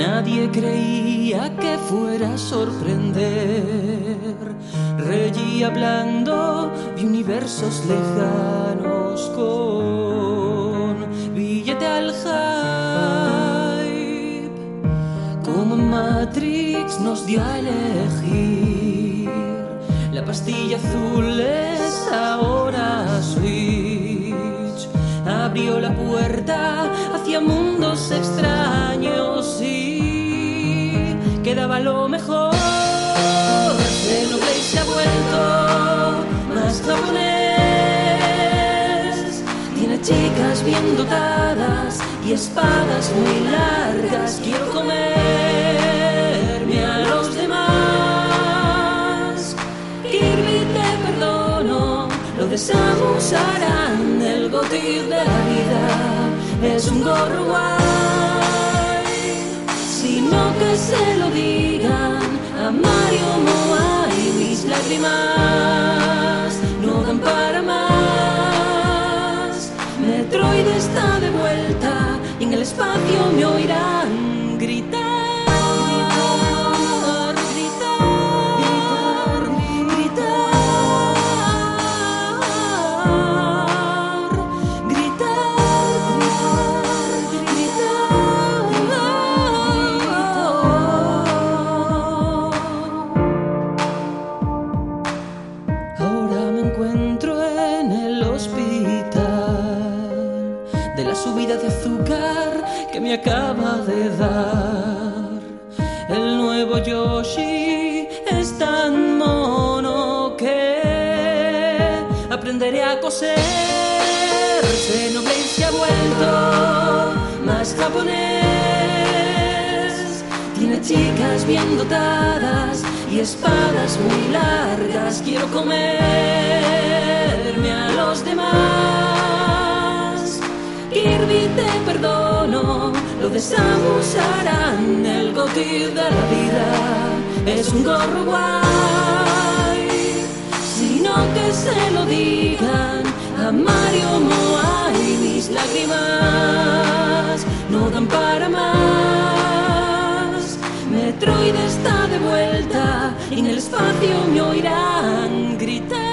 Nadie creía que fuera a sorprender. Reggie hablando de universos lejanos con billete al hype. Como Matrix nos dio a elegir. La pastilla azul es ahora Switch. Abrió la puerta hacia mundos extraños mejor. Xenoblade se ha vuelto más japonés. Tiene chicas bien dotadas y espadas muy largas. Quiero comerme a los demás. Kirby te perdono, lo de Samus el goti de la vida, es un gorro. Sino que se lo digan Mario Moai, mis lágrimas no dan para más. Metroid está de vuelta y en el espacio me oirán la subida de azúcar que me acaba de dar. El nuevo Yoshi es tan mono que aprenderé a coser. Xenoblade se ha vuelto más japonés. Tiene chicas bien dotadas y espadas muy largas. Quiero comerme a los demás. Lo de Samus Aran, el goti de la vida, es un gorro guay. Sino que se lo digan a Mario Moai, mis lágrimas no dan para más. Metroid está de vuelta y en el espacio me oirán gritar.